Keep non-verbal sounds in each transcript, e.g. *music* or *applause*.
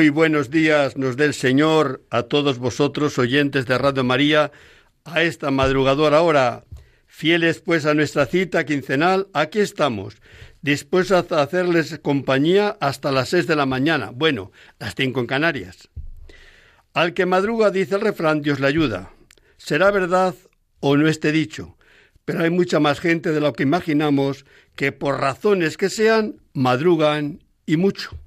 Muy buenos días nos dé el Señor a todos vosotros, oyentes de Radio María, a esta madrugadora hora. Fieles pues a nuestra cita quincenal, aquí estamos, dispuestos a hacerles compañía hasta las seis de la mañana, bueno, las cinco en Canarias. Al que madruga, dice el refrán, Dios le ayuda. Será verdad o no esté dicho, pero hay mucha más gente de lo que imaginamos que por razones que sean, madrugan y mucho.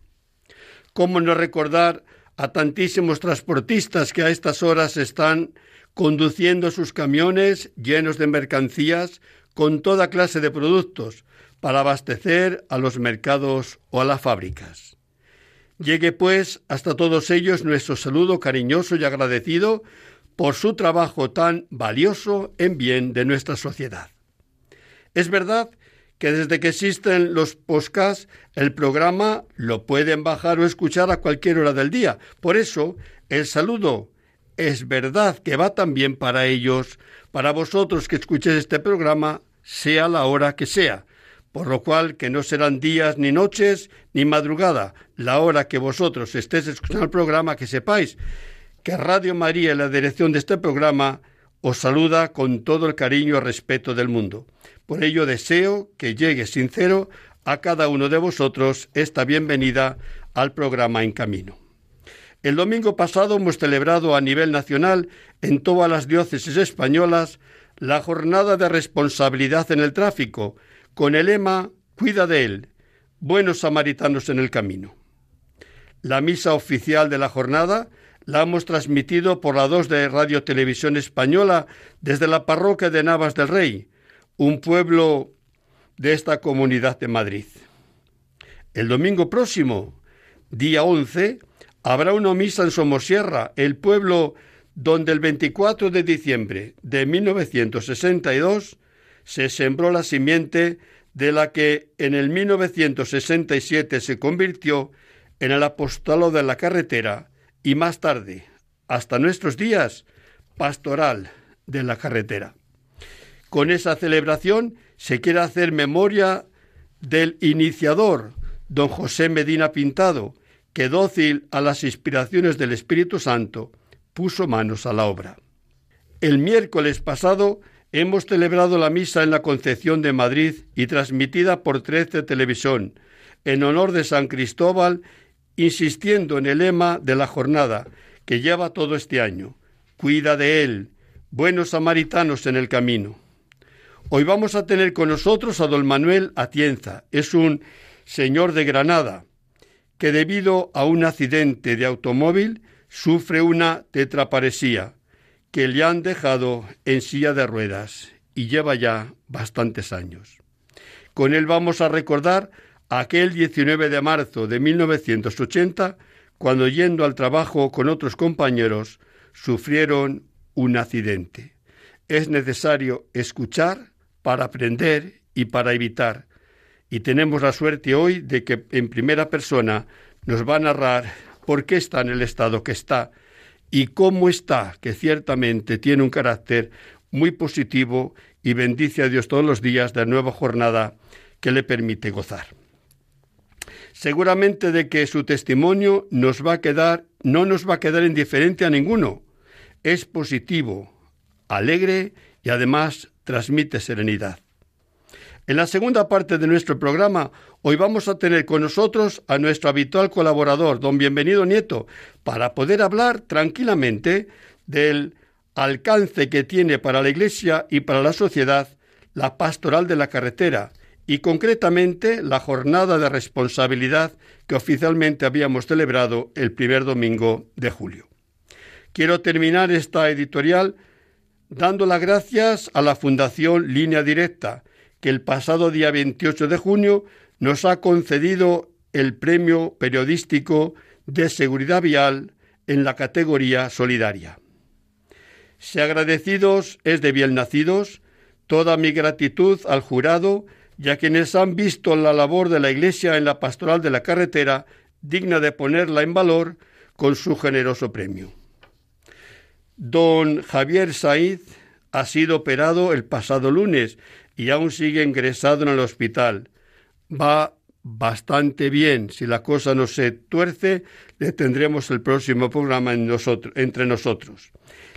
¿Cómo no recordar a tantísimos transportistas que a estas horas están conduciendo sus camiones llenos de mercancías con toda clase de productos para abastecer a los mercados o a las fábricas? Llegue pues hasta todos ellos nuestro saludo cariñoso y agradecido por su trabajo tan valioso en bien de nuestra sociedad. Es verdad que desde que existen los podcasts, el programa lo pueden bajar o escuchar a cualquier hora del día. Por eso, el saludo es verdad que va también para ellos, para vosotros que escuchéis este programa, sea la hora que sea. Por lo cual, que no serán días ni noches ni madrugada, la hora que vosotros estéis escuchando el programa, que sepáis que Radio María y la dirección de este programa os saluda con todo el cariño y respeto del mundo. Por ello deseo que llegue sincero a cada uno de vosotros esta bienvenida al programa En Camino. El domingo pasado hemos celebrado a nivel nacional en todas las diócesis españolas la jornada de responsabilidad en el tráfico, con el lema Cuida de él, buenos samaritanos en el camino. La misa oficial de la jornada la hemos transmitido por la 2 de Radio Televisión Española desde la parroquia de Navas del Rey, un pueblo de esta comunidad de Madrid. El domingo próximo, día 11, habrá una misa en Somosierra, el pueblo donde el 24 de diciembre de 1962 se sembró la simiente de la que en el 1967 se convirtió en el apostolo de la carretera y más tarde, hasta nuestros días, pastoral de la carretera. Con esa celebración se quiere hacer memoria del iniciador, don José Medina Pintado, que dócil a las inspiraciones del Espíritu Santo, puso manos a la obra. El miércoles pasado hemos celebrado la misa en la Concepción de Madrid y transmitida por 13 Televisión, en honor de San Cristóbal, insistiendo en el lema de la jornada que lleva todo este año. Cuida de él, buenos samaritanos en el camino. Hoy vamos a tener con nosotros a don Manuel Atienza. Es un señor de Granada que debido a un accidente de automóvil sufre una tetraparesía que le han dejado en silla de ruedas y lleva ya bastantes años. Con él vamos a recordar aquel 19 de marzo de 1980, cuando yendo al trabajo con otros compañeros, sufrieron un accidente. Es necesario escuchar para aprender y para evitar. Y tenemos la suerte hoy de que en primera persona nos va a narrar por qué está en el estado que está y cómo está, que ciertamente tiene un carácter muy positivo y bendice a Dios todos los días de la nueva jornada que le permite gozar. Seguramente de que su testimonio nos va a quedar, no nos va a quedar indiferente a ninguno. Es positivo, alegre y además transmite serenidad. En la segunda parte de nuestro programa, hoy vamos a tener con nosotros a nuestro habitual colaborador, don Bienvenido Nieto, para poder hablar tranquilamente del alcance que tiene para la Iglesia y para la sociedad la pastoral de la carretera y concretamente la jornada de responsabilidad que oficialmente habíamos celebrado el primer domingo de julio. Quiero terminar esta editorial dando las gracias a la Fundación Línea Directa, que el pasado día 28 de junio nos ha concedido el premio periodístico de seguridad vial en la categoría solidaria. Si agradecidos es de bien nacidos, toda mi gratitud al jurado y a quienes han visto la labor de la Iglesia en la pastoral de la carretera digna de ponerla en valor con su generoso premio. Don Javier Saiz ha sido operado el pasado lunes y aún sigue ingresado en el hospital. Va bastante bien. Si la cosa no se tuerce, le tendremos el próximo programa entre nosotros.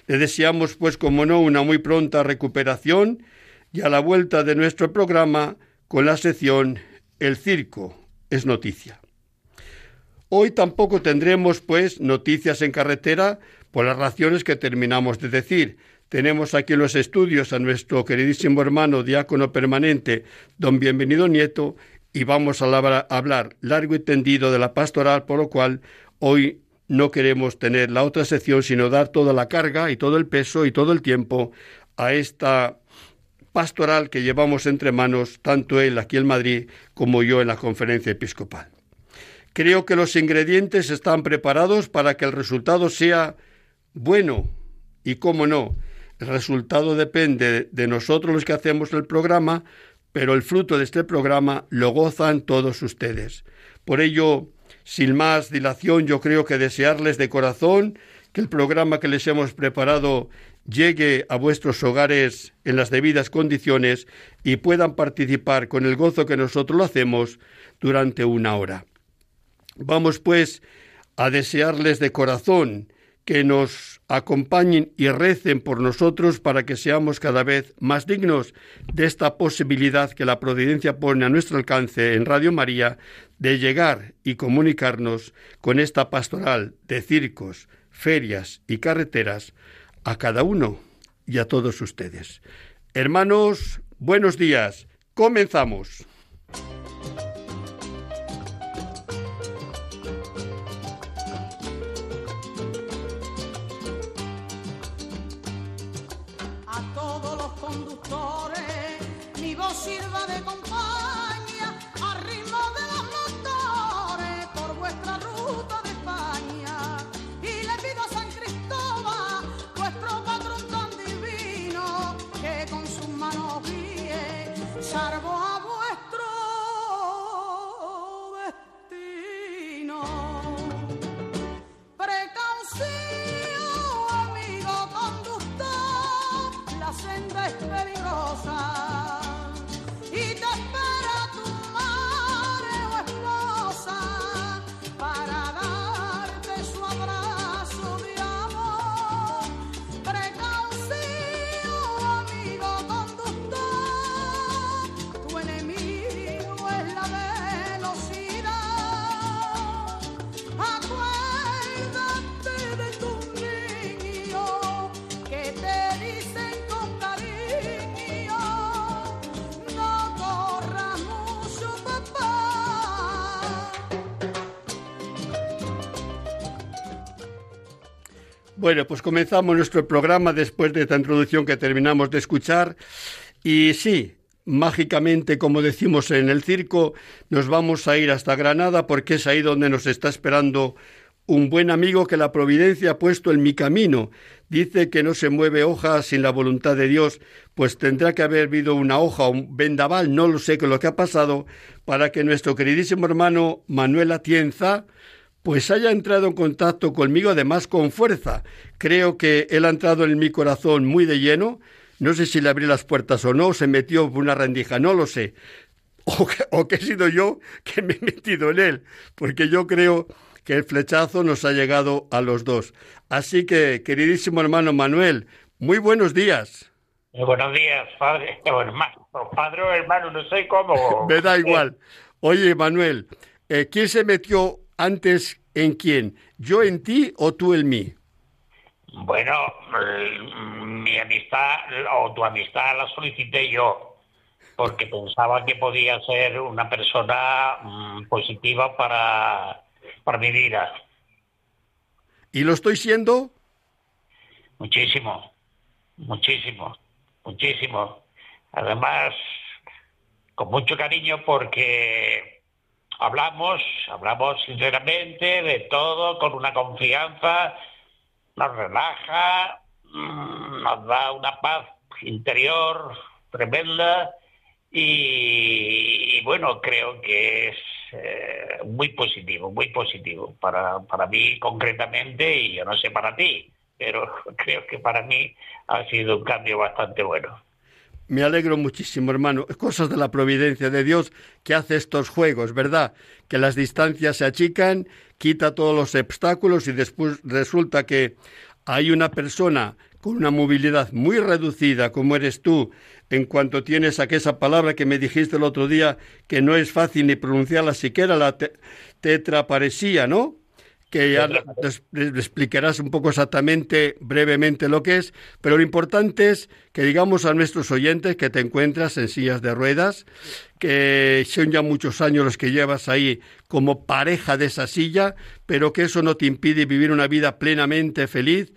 Le deseamos, pues, como no, una muy pronta recuperación y a la vuelta de nuestro programa con la sección El circo es noticia. Hoy tampoco tendremos, pues, noticias en carretera por las razones que terminamos de decir. Tenemos aquí en los estudios a nuestro queridísimo hermano diácono permanente, don Bienvenido Nieto, y vamos a hablar largo y tendido de la pastoral, por lo cual hoy no queremos tener la otra sección, sino dar toda la carga y todo el peso y todo el tiempo a esta pastoral que llevamos entre manos, tanto él aquí en Madrid como yo en la conferencia episcopal. Creo que los ingredientes están preparados para que el resultado sea bueno y, cómo no, el resultado depende de nosotros los que hacemos el programa, pero el fruto de este programa lo gozan todos ustedes. Por ello, sin más dilación, yo creo que desearles de corazón que el programa que les hemos preparado llegue a vuestros hogares en las debidas condiciones y puedan participar con el gozo que nosotros lo hacemos durante una hora. Vamos pues a desearles de corazón que nos acompañen y recen por nosotros para que seamos cada vez más dignos de esta posibilidad que la providencia pone a nuestro alcance en Radio María de llegar y comunicarnos con esta pastoral de circos, ferias y carreteras a cada uno y a todos ustedes. Hermanos, buenos días. Comenzamos. Bueno, pues comenzamos nuestro programa después de esta introducción que terminamos de escuchar. Y sí, mágicamente, como decimos en el circo, nos vamos a ir hasta Granada porque es ahí donde nos está esperando un buen amigo que la providencia ha puesto en mi camino. Dice que no se mueve hoja sin la voluntad de Dios, pues tendrá que haber habido una hoja, un vendaval, no lo sé qué lo que ha pasado, para que nuestro queridísimo hermano Manuel Atienza, pues haya entrado en contacto conmigo además con fuerza. Creo que él ha entrado en mi corazón muy de lleno. No sé si le abrí las puertas o no, se metió por una rendija, no lo sé. *laughs* O que, he sido yo que me he metido en él, porque yo creo que el flechazo nos ha llegado a los dos. Así que, queridísimo hermano Manuel, muy buenos días. Muy buenos días, padre *laughs* o hermano. Padre o hermano, no sé cómo. *laughs* me da igual. Oye, Manuel, eh, ¿quién se metió antes en quién? ¿Yo en ti o tú en mí? Bueno, mi amistad o tu amistad la solicité yo porque pensaba que podía ser una persona mm, positiva para, para mi vida. ¿Y lo estoy siendo? Muchísimo, muchísimo, muchísimo. Además, con mucho cariño porque hablamos, hablamos sinceramente de todo, con una confianza, nos relaja, mm, nos da una paz interior tremenda y, bueno, creo que es eh, muy positivo, muy positivo para, para mí concretamente y yo no sé para ti, pero *laughs* creo que para mí ha sido un cambio bastante bueno. Me alegro muchísimo, hermano. Cosas de la providencia de Dios que hace estos juegos, ¿verdad? Que las distancias se achican, quita todos los obstáculos y después resulta que hay una persona con una movilidad muy reducida como eres tú, en cuanto tienes aquella palabra que me dijiste el otro día, que no es fácil ni pronunciarla siquiera, la tetraparesía, ¿no? Que ya le explicarás un poco exactamente, brevemente lo que es, pero lo importante es que digamos a nuestros oyentes que te encuentras en sillas de ruedas, que son ya muchos años los que llevas ahí como pareja de esa silla, pero que eso no te impide vivir una vida plenamente feliz,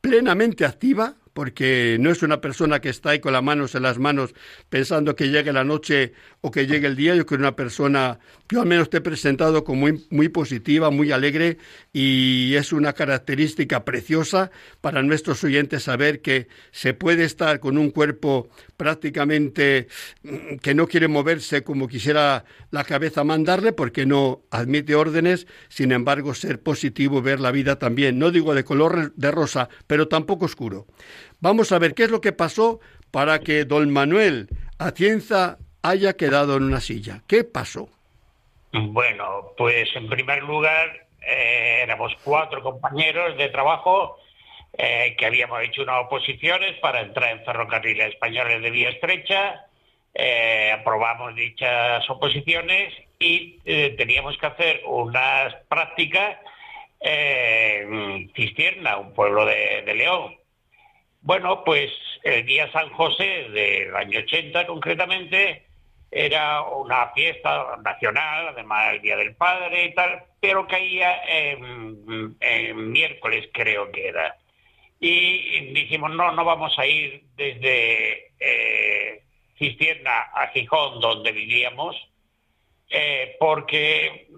plenamente activa, porque no es una persona que está ahí con las manos en las manos pensando que llegue la noche o que llegue el día. Yo creo que una persona, yo al menos te he presentado como muy, muy positiva, muy alegre y es una característica preciosa para nuestros oyentes saber que se puede estar con un cuerpo prácticamente mm, que no quiere moverse como quisiera la cabeza mandarle porque no admite órdenes, sin embargo ser positivo, ver la vida también, no digo de color de rosa, pero tampoco oscuro. Vamos a ver qué es lo que pasó para que don Manuel Atienza haya quedado en una silla. ¿Qué pasó? Bueno, pues en primer lugar eh, éramos cuatro compañeros de trabajo eh, que habíamos hecho unas oposiciones para entrar en ferrocarriles españoles de vía estrecha. Eh, aprobamos dichas oposiciones y teníamos que hacer unas prácticas en Cistierna, un pueblo de León. Bueno, pues el día San José del año 80 concretamente, era una fiesta nacional, además el Día del Padre y tal, pero caía en, miércoles creo que era. Y dijimos, no, no vamos a ir desde eh, a Gijón, donde vivíamos, eh, porque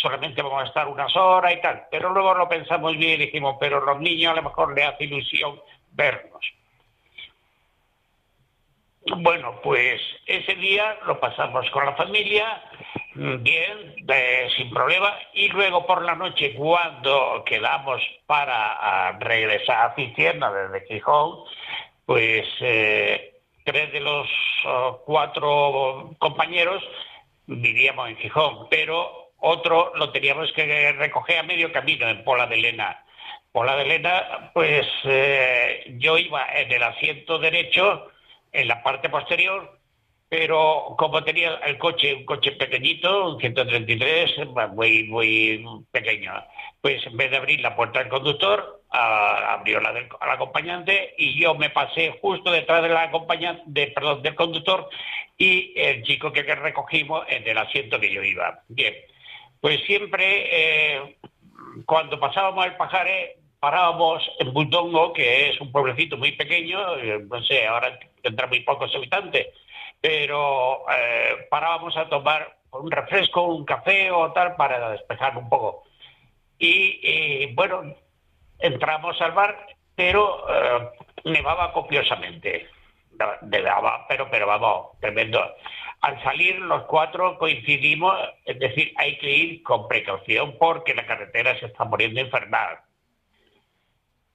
solamente vamos a estar unas horas y tal. Pero luego lo pensamos bien y dijimos, pero los niños a lo mejor les hace ilusión vernos. Bueno, pues ese día lo pasamos con la familia, mm, bien, sin problema, y luego por la noche, cuando quedamos para regresar a Cicierna desde Gijón, pues eh, tres de los oh, cuatro compañeros vivíamos en Gijón, pero otro lo teníamos que recoger a medio camino en Pola de Lena. Pola de Lena, pues eh, yo iba en el asiento derecho, en la parte posterior, pero como tenía el coche, un coche pequeñito, un 133, muy, muy pequeño, pues en vez de abrir la puerta del conductor, abrió la del acompañante y yo me pasé justo detrás de la acompañante, del conductor y el chico que, recogimos en el asiento que yo iba. Bien, pues siempre eh, cuando pasábamos el pajaré parábamos en Bultongo, que es un pueblecito muy pequeño, eh, no sé, ahora tendrá muy pocos habitantes, pero eh, parábamos a tomar un refresco, un café o tal para despejar un poco. Y, bueno, entramos al bar, pero eh, nevaba copiosamente. Nevaba, pero, pero vamos, tremendo. Al salir los cuatro coincidimos, es decir, hay que ir con precaución porque la carretera se está muriendo infernal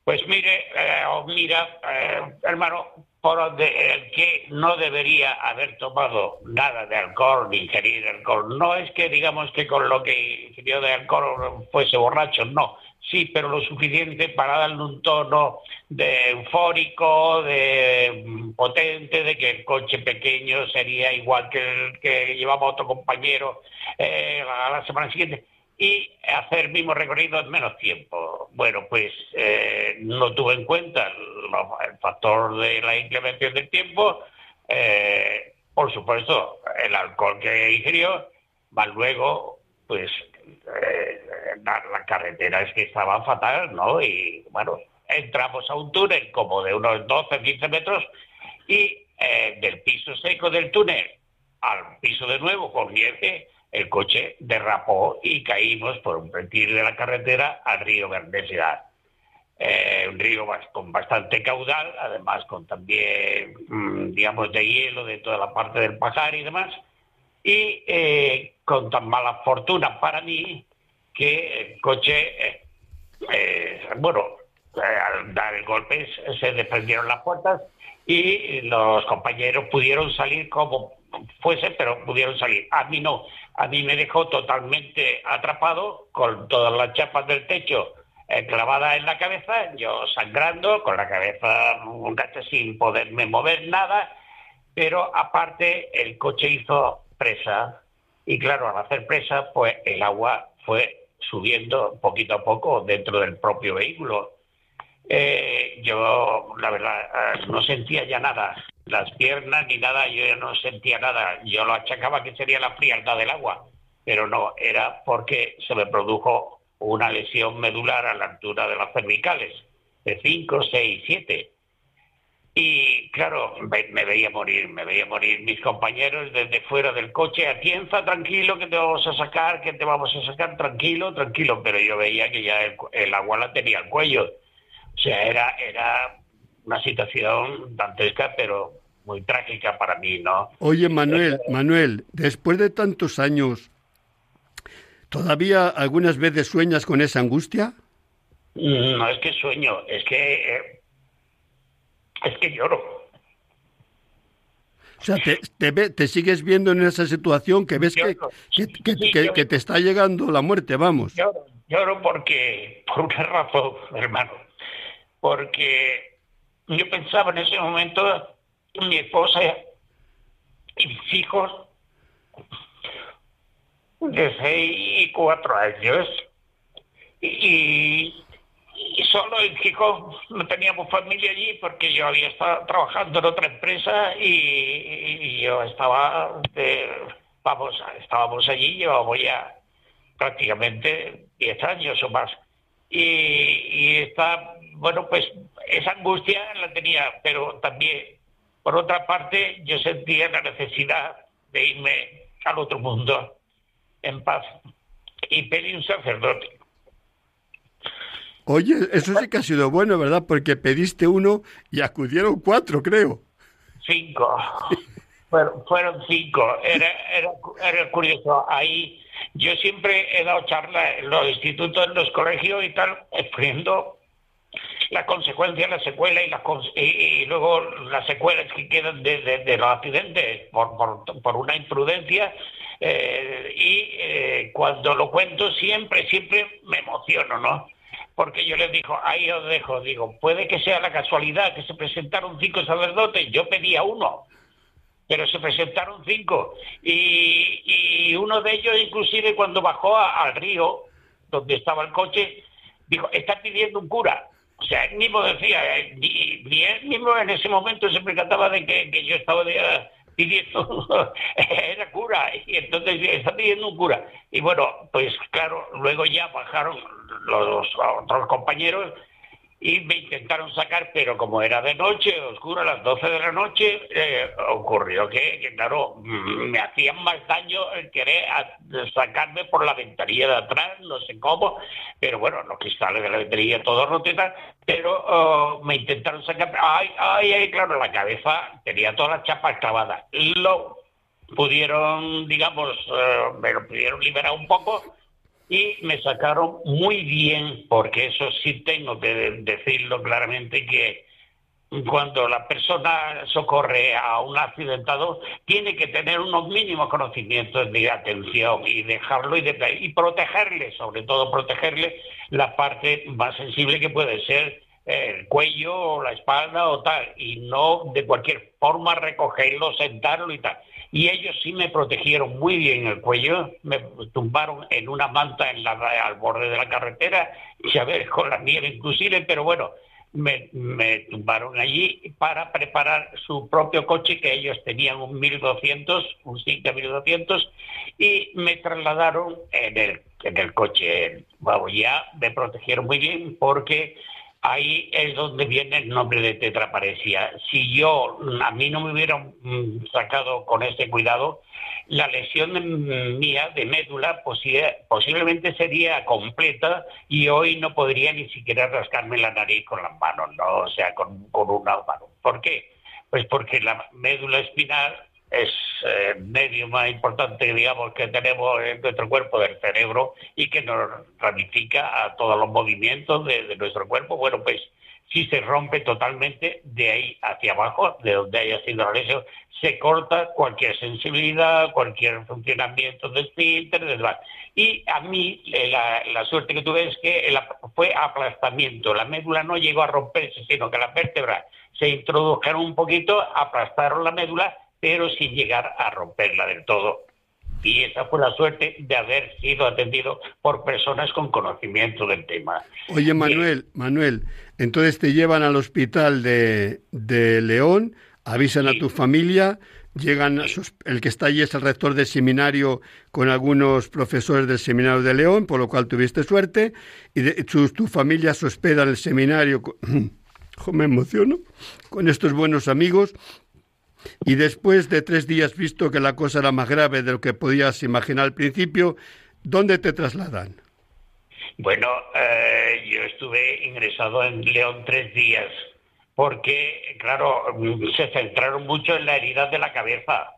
pues mire, eh, mira, eh, hermano, por el que no debería haber tomado nada de alcohol ni ingerir alcohol. No es que digamos que con lo que ingirió de alcohol fuese borracho, no. Sí, pero lo suficiente para darle un tono de eufórico, de mm, potente, de que el coche pequeño sería igual que el que llevaba otro compañero eh, a la semana siguiente y hacer el mismo recorrido en menos tiempo. Bueno, pues eh, no tuve en cuenta el, factor de la incrementación del tiempo, eh, por supuesto, el alcohol que ingirió, más luego, pues eh, la, carretera es que estaba fatal, ¿no? Y bueno, entramos a un túnel como de unos 12, 15 metros y del piso seco del túnel al piso de nuevo con nieve el coche derrapó y caímos por un retiro de la carretera al río Verdecedad. Eh, un río con bastante caudal, además con también, mm, digamos, de hielo de toda la parte del Pajar y demás, y eh, con tan mala fortuna para mí que el coche, eh, bueno, al dar el golpe se desprendieron las puertas y los compañeros pudieron salir como fuese, pero pudieron salir. A mí no, a mí me dejó totalmente atrapado con todas las chapas del techo eh, clavada en la cabeza, yo sangrando, con la cabeza sin poderme mover nada, pero aparte el coche hizo presa y claro, al hacer presa, pues el agua fue subiendo poquito a poco dentro del propio vehículo. Eh, yo, la verdad, eh, no sentía ya nada, las piernas ni nada, yo ya no sentía nada. Yo lo achacaba que sería la frialdad del agua, pero no, era porque se me produjo una lesión medular a la altura de las cervicales, de 5, 6, 7. Y claro, me, veía morir, me veía morir mis compañeros desde fuera del coche, atienza, tranquilo, que te vamos a sacar, que te vamos a sacar, tranquilo, tranquilo, pero yo veía que ya el, agua la tenía al cuello. O sea, era, era una situación dantesca, pero muy trágica para mí, ¿no? Oye, Manuel, Manuel, después de tantos años, ¿Todavía algunas veces sueñas con esa angustia? No es que sueño, es que eh, es que lloro. O sea, te, te, sigues viendo en esa situación que ves que, que, te está llegando la muerte, vamos. Lloro, lloro porque, por una razón, *laughs* hermano, porque yo pensaba en ese momento, mi esposa y mis hijos de seis y cuatro años. Y, solo en Gijón no teníamos familia allí porque yo había estado trabajando en otra empresa y, yo estaba vamos estábamos allí llevamos ya prácticamente diez años o más. Y, y esta bueno pues esa angustia la tenía pero también por otra parte yo sentía la necesidad de irme al otro mundo en paz y pedí un sacerdote. Oye, eso sí que ha sido bueno, ¿verdad? Porque pediste uno y acudieron cuatro, creo. Cinco. fueron, fueron cinco. Era, era, era curioso. Ahí yo siempre he dado charlas en los institutos, en los colegios y tal, exponiendo las consecuencias, la secuela y, las, y, luego las secuelas que quedan de, los accidentes por, por, por, una imprudencia eh, y eh, cuando lo cuento siempre, siempre me emociono, ¿no? Porque yo les digo, ahí os dejo, digo, puede que sea la casualidad que se presentaron cinco sacerdotes, yo pedía uno, pero se presentaron cinco. Y, uno de ellos, inclusive, cuando bajó al río, donde estaba el coche, dijo, está pidiendo un cura. O sea, él mismo decía, eh, ni, él mismo en ese momento se percataba de que, yo estaba de, pidiendo, *laughs* era cura, y entonces está pidiendo un cura. Y bueno, pues claro, luego ya bajaron los otros compañeros y me intentaron sacar, pero como era de noche, oscuro, a las 12 de la noche, eh, ocurrió que, claro, mm, me hacían más daño el querer sacarme por la ventanilla de atrás, no sé cómo, pero bueno, los cristales de la ventanilla todos rotos pero oh, me intentaron sacar, ay, ay, ay, claro, la cabeza tenía todas las chapas clavadas. Lo pudieron, digamos, eh, me lo pudieron liberar un poco, y me sacaron muy bien, porque eso sí tengo que decirlo claramente, que cuando la persona socorre a un accidentado, tiene que tener unos mínimos conocimientos de atención y dejarlo y, y protegerle, sobre todo protegerle la parte más sensible que puede ser el cuello o la espalda o tal, y no de cualquier forma recogerlo, sentarlo y tal y ellos sí me protegieron muy bien el cuello, me tumbaron en una manta en la, al borde de la carretera, y a ver, con la nieve inclusive, pero bueno, me, tumbaron allí para preparar su propio coche, que ellos tenían un 1200, un 1200, y me trasladaron en el, en el coche. Vamos, ya me protegieron muy bien porque ahí es donde viene el nombre de tetraparesia. Si yo, a mí no me hubieran mm, sacado con ese cuidado, la lesión mía de médula posiblemente sería completa y hoy no podría ni siquiera rascarme la nariz con las manos, ¿no? O sea, con, con una mano. ¿Por qué? Pues porque la médula espinal es eh, medio más importante, digamos, que tenemos en nuestro cuerpo del cerebro y que nos ramifica a todos los movimientos de, nuestro cuerpo. Bueno, pues si se rompe totalmente de ahí hacia abajo, de donde haya sido la lesión, se corta cualquier sensibilidad, cualquier funcionamiento del esfínter, demás. Y a mí eh, la, suerte que tuve es que fue aplastamiento. La médula no llegó a romperse, sino que las vértebras se introdujeron un poquito, aplastaron la médula pero sin llegar a romperla del todo. Y esa fue la suerte de haber sido atendido por personas con conocimiento del tema. Oye, Manuel, Manuel, entonces te llevan al hospital de, de León, avisan a tu familia, llegan, el que está allí es el rector del seminario con algunos profesores del seminario de León, por lo cual tuviste suerte, y tu, tu, familia se hospeda en el seminario, *clears throat* me emociono, con estos buenos amigos, y después de tres días, visto que la cosa era más grave de lo que podías imaginar al principio, ¿dónde te trasladan? Bueno, eh, yo estuve ingresado en León tres días porque, claro, se centraron mucho en la herida de la cabeza.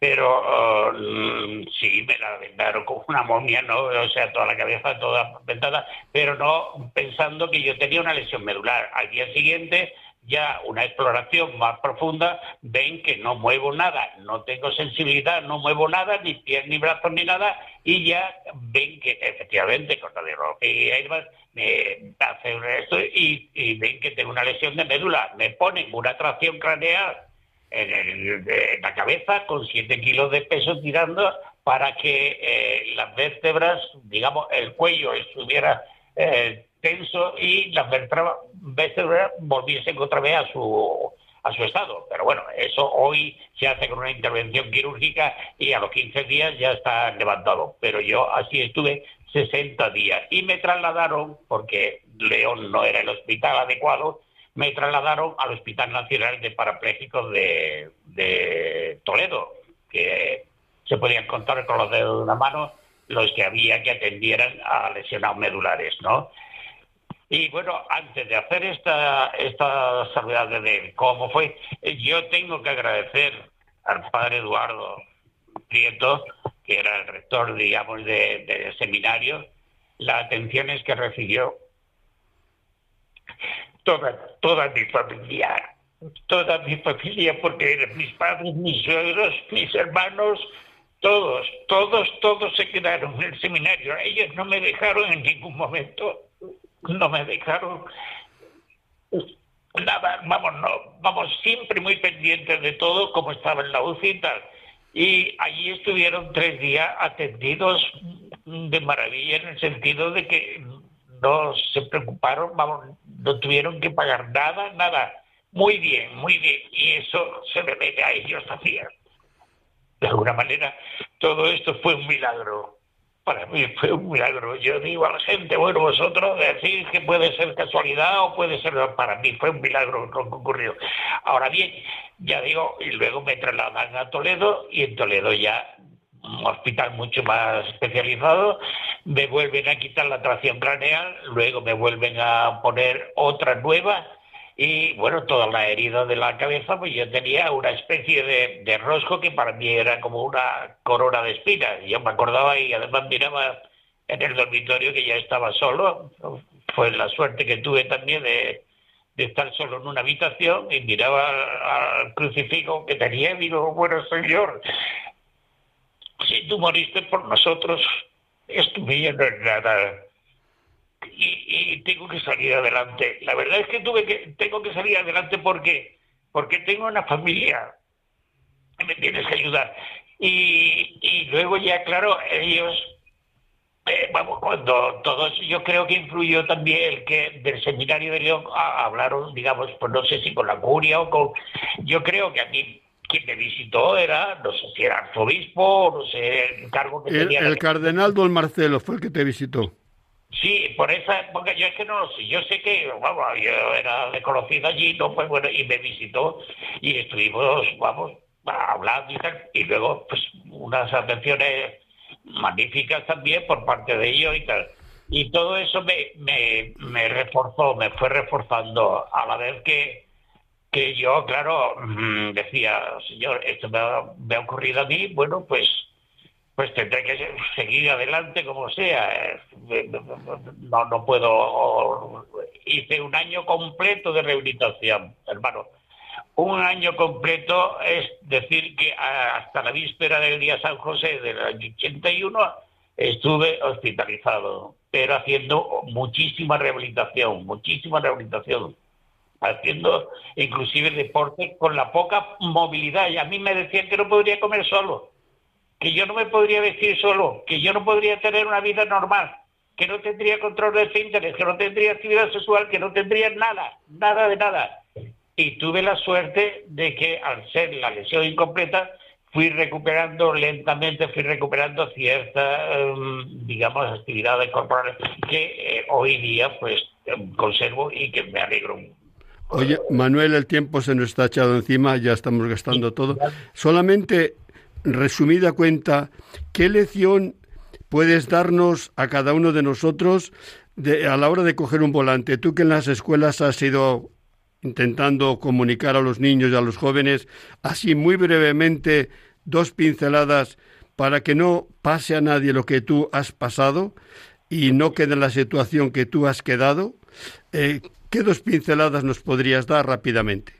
Pero uh, sí, me la vendaron como una momia, ¿no? O sea, toda la cabeza, toda ventada, pero no pensando que yo tenía una lesión medular. Al día siguiente ya una exploración más profunda, ven que no muevo nada, no tengo sensibilidad, no muevo nada, ni pies, ni brazos, ni nada, y ya ven que efectivamente con radiología y me hacen esto y, y, ven que tengo una lesión de médula, me ponen una tracción craneal en, la cabeza con 7 kilos de peso tirando para que eh, las vértebras, digamos, el cuello estuviera... Eh, tenso y las vértebras volviesen otra vez a su a su estado. Pero bueno, eso hoy se hace con una intervención quirúrgica y a los 15 días ya está levantado. Pero yo así estuve 60 días y me trasladaron, porque León no era el hospital adecuado, me trasladaron al Hospital Nacional de Parapléjicos de, de Toledo, que se podían contar con los dedos de una mano los que había que atendieran a lesionados medulares, ¿no? Y bueno, antes de hacer esta, esta de cómo fue, yo tengo que agradecer al padre Eduardo Prieto, que era el rector, digamos, del de seminario, las atenciones que recibió toda, toda mi familia, toda mi familia, porque mis padres, mis suegros, mis hermanos, todos, todos, todos se quedaron en el seminario. Ellos no me dejaron en ningún momento no me dejaron nada, vamos, no, vamos, siempre muy pendientes de todo, como estaba en la UCI y allí estuvieron tres días atendidos de maravilla en el sentido de que no se preocuparon, vamos, no tuvieron que pagar nada, nada. Muy bien, muy bien. Y eso se debe a ellos también. De alguna manera, todo esto fue un milagro para mí fue un milagro. Yo digo a la gente, bueno, vosotros decís que puede ser casualidad o puede ser, para mí fue un milagro lo que ocurrió. Ahora bien, ya digo, y luego me trasladan a Toledo y en Toledo ya un hospital mucho más especializado, me vuelven a quitar la tracción craneal, luego me vuelven a poner otra nueva y bueno, todas las heridas de la cabeza, pues yo tenía una especie de, de, rosco que para mí era como una corona de espinas. Yo me acordaba y además miraba en el dormitorio que ya estaba solo. Fue la suerte que tuve también de, estar solo en una habitación y miraba al crucifijo que tenía y digo, bueno, Señor, si tú moriste por nosotros, esto no es nada y, tengo que salir adelante. La verdad es que tuve que tengo que salir adelante porque porque tengo una familia me tienes que ayudar. Y, y luego ya, claro, ellos, eh, vamos, cuando todos, yo creo que influyó también el que del seminario de León hablaron, digamos, pues no sé si con la curia o con... Yo creo que a mí quien me visitó era, no sé si era arzobispo, no sé, el cargo que el, tenía. El cardenal don Marcelo fue el que te visitó. Sí, por esa época yo es que no lo sé. Yo sé que, vamos, yo era desconocido allí, no pues bueno, y me visitó y estuvimos, vamos, hablando y tal. Y luego, pues, unas atenciones magníficas también por parte de ellos y tal. Y todo eso me, me, me reforzó, me fue reforzando a la vez que, que yo, claro, mm, decía, señor, esto me me ha ocurrido a mí, bueno, pues pues tendré que seguir adelante como sea. No, no puedo. Hice un año completo de rehabilitación, hermano. Un año completo es decir que hasta la víspera del día San José del año 81 estuve hospitalizado, pero haciendo muchísima rehabilitación, muchísima rehabilitación haciendo inclusive deporte con la poca movilidad. Y a mí me decían que no podría comer solo que yo no me podría vestir solo, que yo no podría tener una vida normal, que no tendría control de interés, que no tendría actividad sexual, que no tendría nada, nada de nada. Y tuve la suerte de que al ser la lesión incompleta, fui recuperando lentamente, fui recuperando ciertas, em, digamos, actividades corporales que eh, hoy día pues em, conservo y que me alegro Oye, Manuel, el tiempo se nos está echado encima, ya estamos gastando todo. Solamente resumida cuenta, ¿qué lección puedes darnos a cada uno de nosotros a la hora de coger un volante? Tú que en las escuelas has ido intentando comunicar a los niños y a los jóvenes, así muy brevemente, dos pinceladas para que no pase a nadie lo que tú has pasado y no quede en la situación que tú has quedado. Eh, ¿Qué dos pinceladas nos podrías dar rápidamente?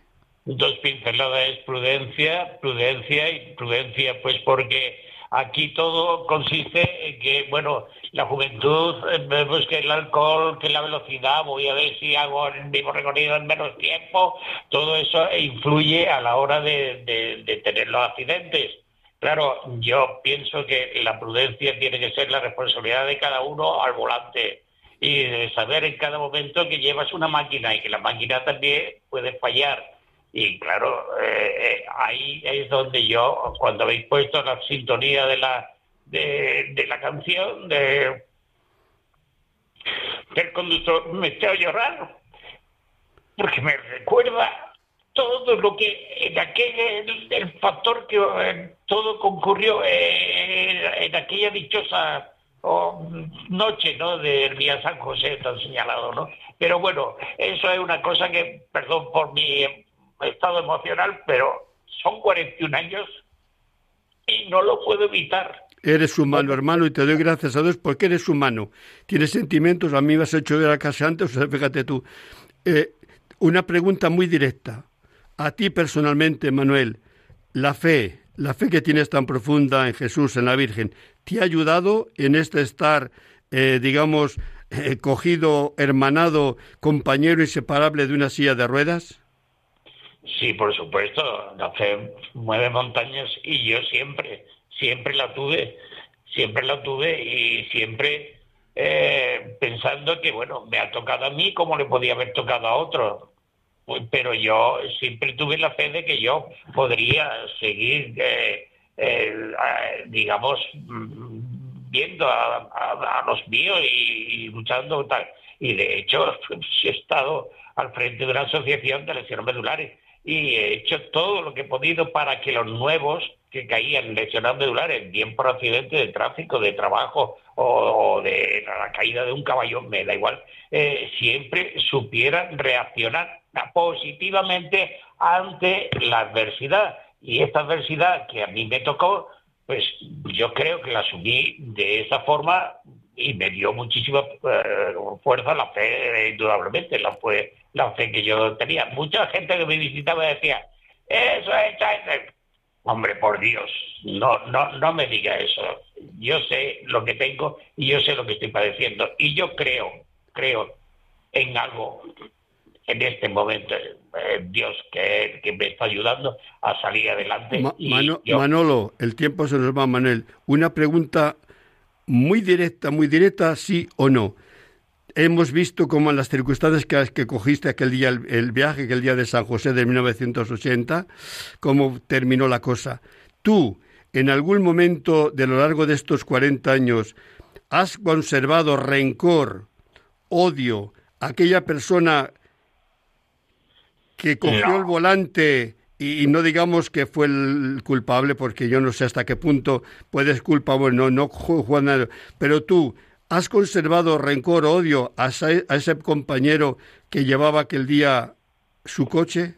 Dos pinceladas es prudencia, prudencia y prudencia, pues porque aquí todo consiste en que, bueno, la juventud, pues que el alcohol, que la velocidad, voy a ver si hago el mismo recorrido en menos tiempo, todo eso influye a la hora de, de tener los accidentes. Claro, yo pienso que la prudencia tiene que ser la responsabilidad de cada uno al volante y de saber en cada momento que llevas una máquina y que la máquina también puede fallar y claro, eh, eh, ahí es donde yo, cuando habéis puesto la sintonía de la, de, la canción de, del conductor, me estoy a porque me recuerda todo lo que en aquel el, factor que eh, todo concurrió en aquella dichosa noche no del día San José tan señalado no pero bueno eso es una cosa que perdón por mi estado emocional, pero son 41 años y no lo puedo evitar. Eres humano, hermano, y te doy gracias a Dios porque eres humano. Tienes sentimientos, a mí me has hecho ver a casa antes, o sea, fíjate tú. Eh, una pregunta muy directa. A ti personalmente, Manuel, la fe, la fe que tienes tan profunda en Jesús, en la Virgen, ¿te ha ayudado en este estar, eh, digamos, eh, cogido, hermanado, compañero inseparable de una silla de ruedas? Sí, por supuesto, la fe mueve montañas y yo siempre, siempre la tuve, siempre la tuve y siempre eh, pensando que, bueno, me ha tocado a mí como le podía haber tocado a otro. Pero yo siempre tuve la fe de que yo podría seguir, eh, digamos, viendo a, los míos y, y, luchando tal. Y de hecho, *laughs* he estado al frente de una asociación de lesiones medulares y he hecho todo lo que he podido para que los nuevos que caían lesionados medulares, bien por accidente de tráfico, de trabajo o, de la caída de un caballo, me da igual, eh, siempre supieran reaccionar positivamente ante la adversidad. Y esta adversidad que a mí me tocó, pues yo creo que la asumí de esa forma y me dio muchísima eh, fuerza la fe, indudablemente, la, fue, la fe que yo tenía. Mucha gente que me visitaba decía, eso es, eso Hombre, por Dios, no, no, no me diga eso. Yo sé lo que tengo y yo sé lo que estoy padeciendo. Y yo creo, creo en algo en este momento, eh, Dios que, que, me está ayudando a salir adelante. Manolo, el tiempo se nos va, Manuel. Una pregunta muy directa, muy directa, sí o no. Hemos visto cómo en las circunstancias que, que cogiste aquel día, el, viaje, aquel día de San José de 1980, cómo terminó la cosa. Tú, en algún momento de lo largo de estos 40 años, has conservado rencor, odio, aquella persona que cogió el volante y, no digamos que fue el culpable, porque yo no sé hasta qué punto puedes culpa, bueno, no, Juan, pero tú has conservado rencor, odio a a ese compañero que llevaba aquel día su coche.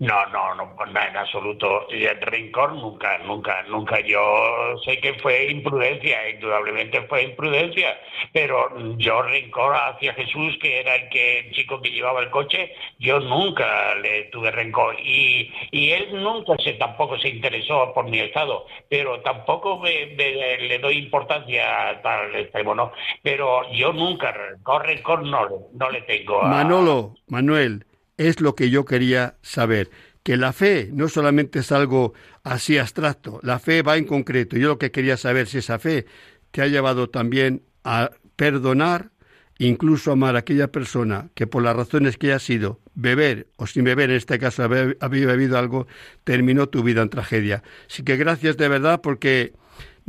No, no, no, en absoluto. Y rencor nunca, nunca, nunca. Yo sé que fue imprudencia, indudablemente fue imprudencia, pero yo rencor hacia Jesús, que era el que el chico que llevaba el coche, yo nunca le tuve rencor. Y, él nunca se tampoco se interesó por mi estado, pero tampoco le doy importancia a tal extremo, ¿no? Pero yo nunca rencor, rencor no, no le tengo. Manolo, Manuel es lo que yo quería saber. Que la fe no solamente es algo así abstracto, la fe va en concreto. Yo lo que quería saber si esa fe te ha llevado también a perdonar, incluso amar a aquella persona que por las razones que haya sido, beber o sin beber, en este caso había bebido algo, terminó tu vida en tragedia. Así que gracias de verdad porque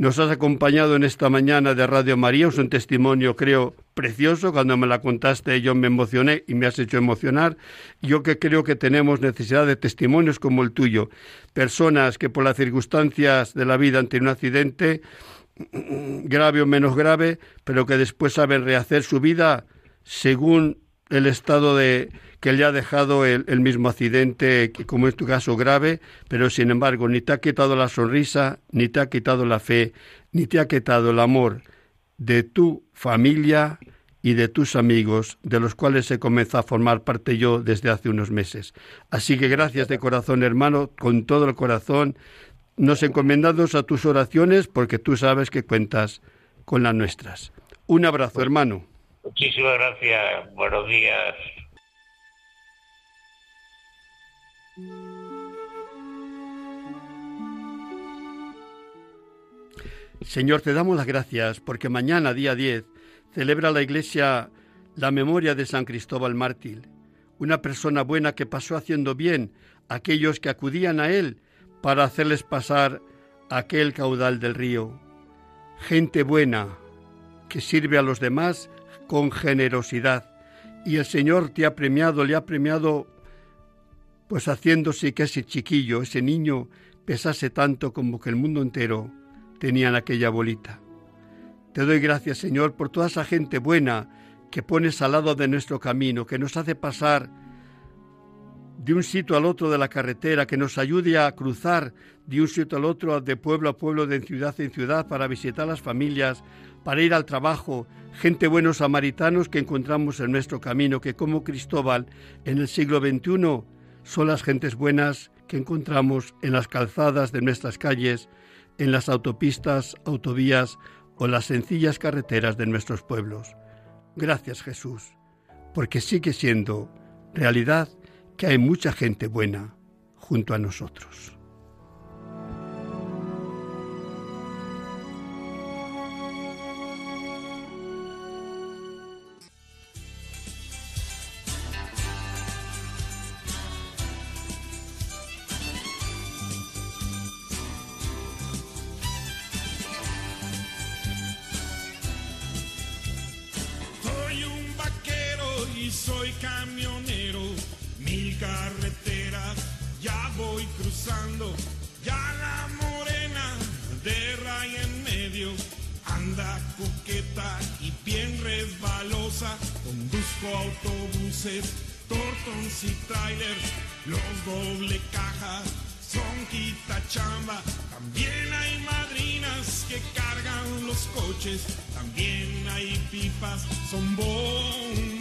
nos has acompañado en esta mañana de Radio María, es un testimonio creo precioso, cuando me la contaste yo me emocioné y me has hecho emocionar. Yo que creo que tenemos necesidad de testimonios como el tuyo, personas que por las circunstancias de la vida ante un accidente, grave o menos grave, pero que después saben rehacer su vida según el estado de que le ha dejado el, mismo accidente, que como es tu caso grave, pero sin embargo ni te ha quitado la sonrisa, ni te ha quitado la fe, ni te ha quitado el amor de tu familia y de tus amigos, de los cuales he comenzado a formar parte yo desde hace unos meses. Así que gracias de corazón, hermano, con todo el corazón, nos encomendamos a tus oraciones porque tú sabes que cuentas con las nuestras. Un abrazo, hermano. Muchísimas gracias. Buenos días. Señor, te damos las gracias porque mañana, día 10, celebra la Iglesia la memoria de San Cristóbal Mártir, una persona buena que pasó haciendo bien a aquellos que acudían a él para hacerles pasar aquel caudal del río. Gente buena que sirve a los demás con generosidad. Y el Señor te ha premiado, le ha premiado, pues haciéndose que ese chiquillo, ese niño, pesase tanto como que el mundo entero tenía en aquella bolita. Te doy gracias, Señor, por toda esa gente buena que pones al lado de nuestro camino, que nos hace pasar de un sitio al otro de la carretera, que nos ayude a cruzar de un sitio al otro, de pueblo a pueblo, de ciudad en ciudad, para visitar las familias, para ir al trabajo, gente buenos samaritanos que encontramos en nuestro camino, que como Cristóbal en el siglo XXI son las gentes buenas que encontramos en las calzadas de nuestras calles, en las autopistas, autovías o las sencillas carreteras de nuestros pueblos. Gracias Jesús, porque sigue siendo realidad que hay mucha gente buena junto a nosotros. camionero, mil carreteras, ya voy cruzando, ya la morena de raya en medio, anda coqueta y bien resbalosa, conduzco autobuses, tortons y trailers, los doble cajas son quitachamba, también hay madrinas que cargan los coches, también hay pipas, son bombas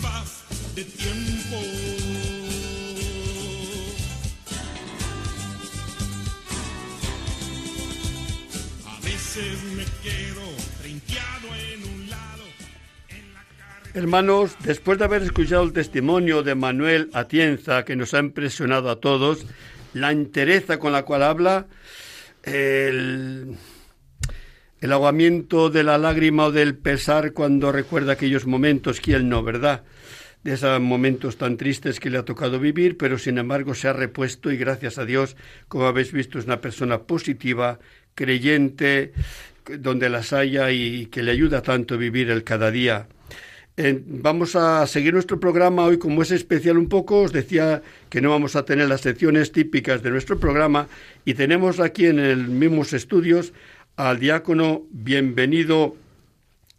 Hermanos, después de haber escuchado el testimonio de Manuel Atienza, que nos ha impresionado a todos, la entereza con la cual habla, el, el aguamiento de la lágrima o del pesar cuando recuerda aquellos momentos, ¿quién no, verdad? De esos momentos tan tristes que le ha tocado vivir, pero sin embargo se ha repuesto y gracias a Dios, como habéis visto, es una persona positiva, creyente donde las haya y que le ayuda tanto vivir el cada día. vamos a seguir nuestro programa hoy, como es especial un poco, os decía que no vamos a tener las secciones típicas de nuestro programa y tenemos aquí en el mismos estudios al diácono bienvenido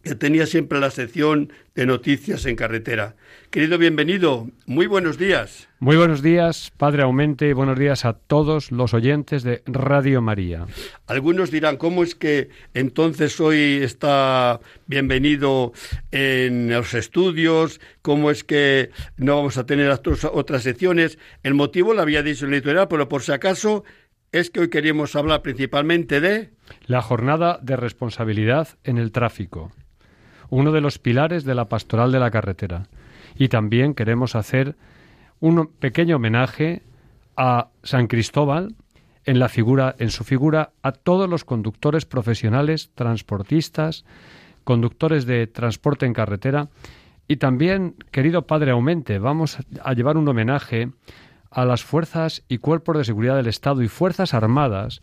que tenía siempre la sección de noticias en carretera. Querido bienvenido, muy buenos días. Muy buenos días, Padre Aumente, buenos días a todos los oyentes de Radio María. Algunos dirán, ¿cómo es que entonces hoy está bienvenido en los estudios? ¿Cómo es que no vamos a tener otras secciones? El motivo lo había dicho en la editorial, pero por si acaso es que hoy queríamos hablar principalmente de... La jornada de responsabilidad en el tráfico uno de los pilares de la pastoral de la carretera. Y también queremos hacer un pequeño homenaje a San Cristóbal en la figura en su figura a todos los conductores profesionales, transportistas, conductores de transporte en carretera. Y también, querido Padre Aumente, vamos a llevar un homenaje a las fuerzas y cuerpos de seguridad del Estado y fuerzas armadas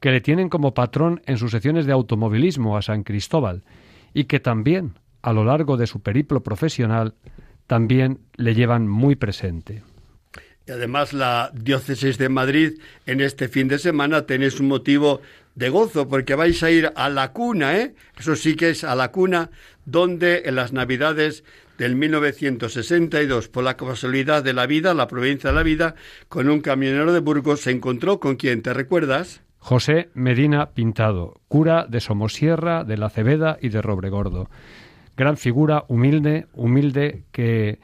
que le tienen como patrón en sus secciones de automovilismo a San Cristóbal y que también, a lo largo de su periplo profesional, también le llevan muy presente. Y además la diócesis de Madrid en este fin de semana tenéis un motivo de gozo porque vais a ir a la cuna, ¿eh? Eso sí que es a la cuna donde en las Navidades del 1962, por la casualidad de la vida, la provincia de la vida, con un camionero de Burgos se encontró con quien, ¿te recuerdas? José Medina Pintado, cura de Somosierra, de La Cebeda y de Robregordo. Gran figura, humilde, humilde, que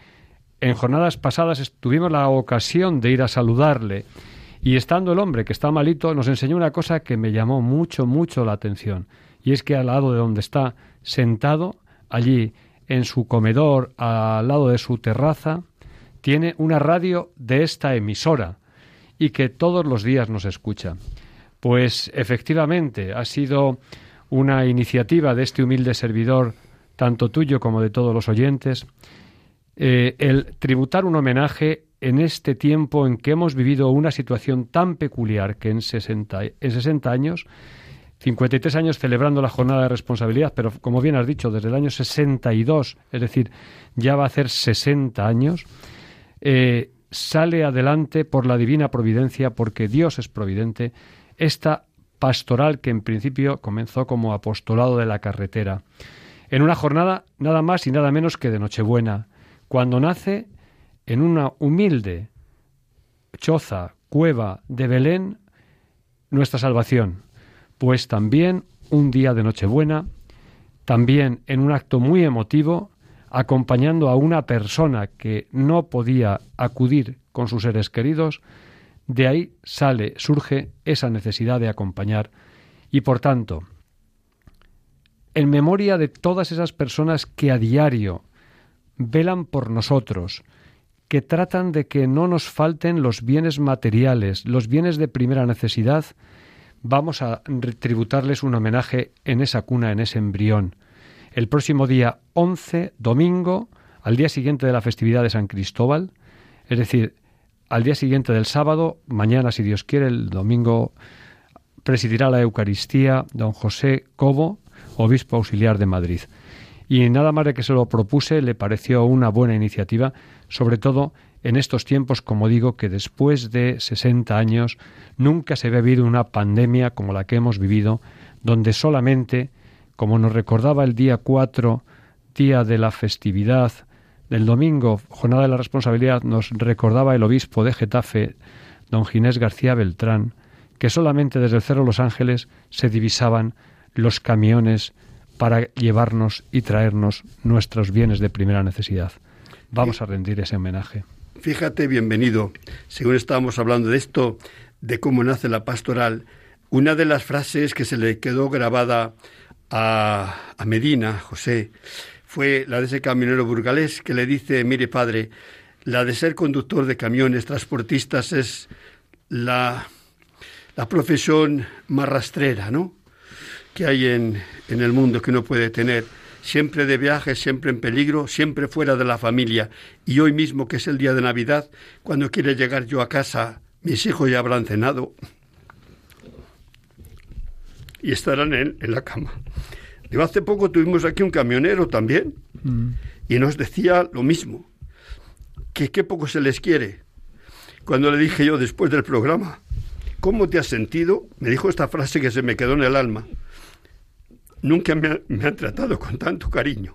en jornadas pasadas tuvimos la ocasión de ir a saludarle y estando el hombre que está malito nos enseñó una cosa que me llamó mucho, mucho la atención y es que al lado de donde está sentado, allí en su comedor, al lado de su terraza, tiene una radio de esta emisora y que todos los días nos escucha. Pues efectivamente ha sido una iniciativa de este humilde servidor, tanto tuyo como de todos los oyentes, eh, el tributar un homenaje en este tiempo en que hemos vivido una situación tan peculiar que en 60, en 60 años, 53 años celebrando la jornada de responsabilidad, pero como bien has dicho, desde el año 62, es decir, ya va a hacer 60 años, eh, sale adelante por la divina providencia, porque Dios es providente, esta pastoral que en principio comenzó como apostolado de la carretera, en una jornada nada más y nada menos que de Nochebuena, cuando nace en una humilde choza, cueva de Belén, nuestra salvación, pues también un día de Nochebuena, también en un acto muy emotivo, acompañando a una persona que no podía acudir con sus seres queridos, de ahí sale, surge esa necesidad de acompañar. Y por tanto, en memoria de todas esas personas que a diario velan por nosotros, que tratan de que no nos falten los bienes materiales, los bienes de primera necesidad, vamos a tributarles un homenaje en esa cuna, en ese embrión. El próximo día 11, domingo, al día siguiente de la festividad de San Cristóbal, es decir, al día siguiente del sábado, mañana, si Dios quiere, el domingo, presidirá la Eucaristía don José Cobo, obispo auxiliar de Madrid. Y nada más de que se lo propuse, le pareció una buena iniciativa, sobre todo en estos tiempos, como digo, que después de 60 años nunca se había vivido una pandemia como la que hemos vivido, donde solamente, como nos recordaba el día 4, día de la festividad, del domingo, jornada de la responsabilidad, nos recordaba el obispo de Getafe, don Ginés García Beltrán, que solamente desde el Cerro Los Ángeles se divisaban los camiones para llevarnos y traernos nuestros bienes de primera necesidad. Vamos a rendir ese homenaje. Fíjate, bienvenido. Según estábamos hablando de esto, de cómo nace la pastoral, una de las frases que se le quedó grabada a, a Medina, José, fue la de ese camionero burgalés que le dice, mire padre, la de ser conductor de camiones, transportistas, es la, la profesión más rastrera, ¿no? Que hay en, en el mundo que uno puede tener. Siempre de viaje, siempre en peligro, siempre fuera de la familia. Y hoy mismo, que es el día de Navidad, cuando quiere llegar yo a casa, mis hijos ya habrán cenado. y estarán en, en la cama. Digo, hace poco tuvimos aquí un camionero también mm. y nos decía lo mismo, que qué poco se les quiere. Cuando le dije yo después del programa, ¿cómo te has sentido? Me dijo esta frase que se me quedó en el alma. Nunca me, me han tratado con tanto cariño.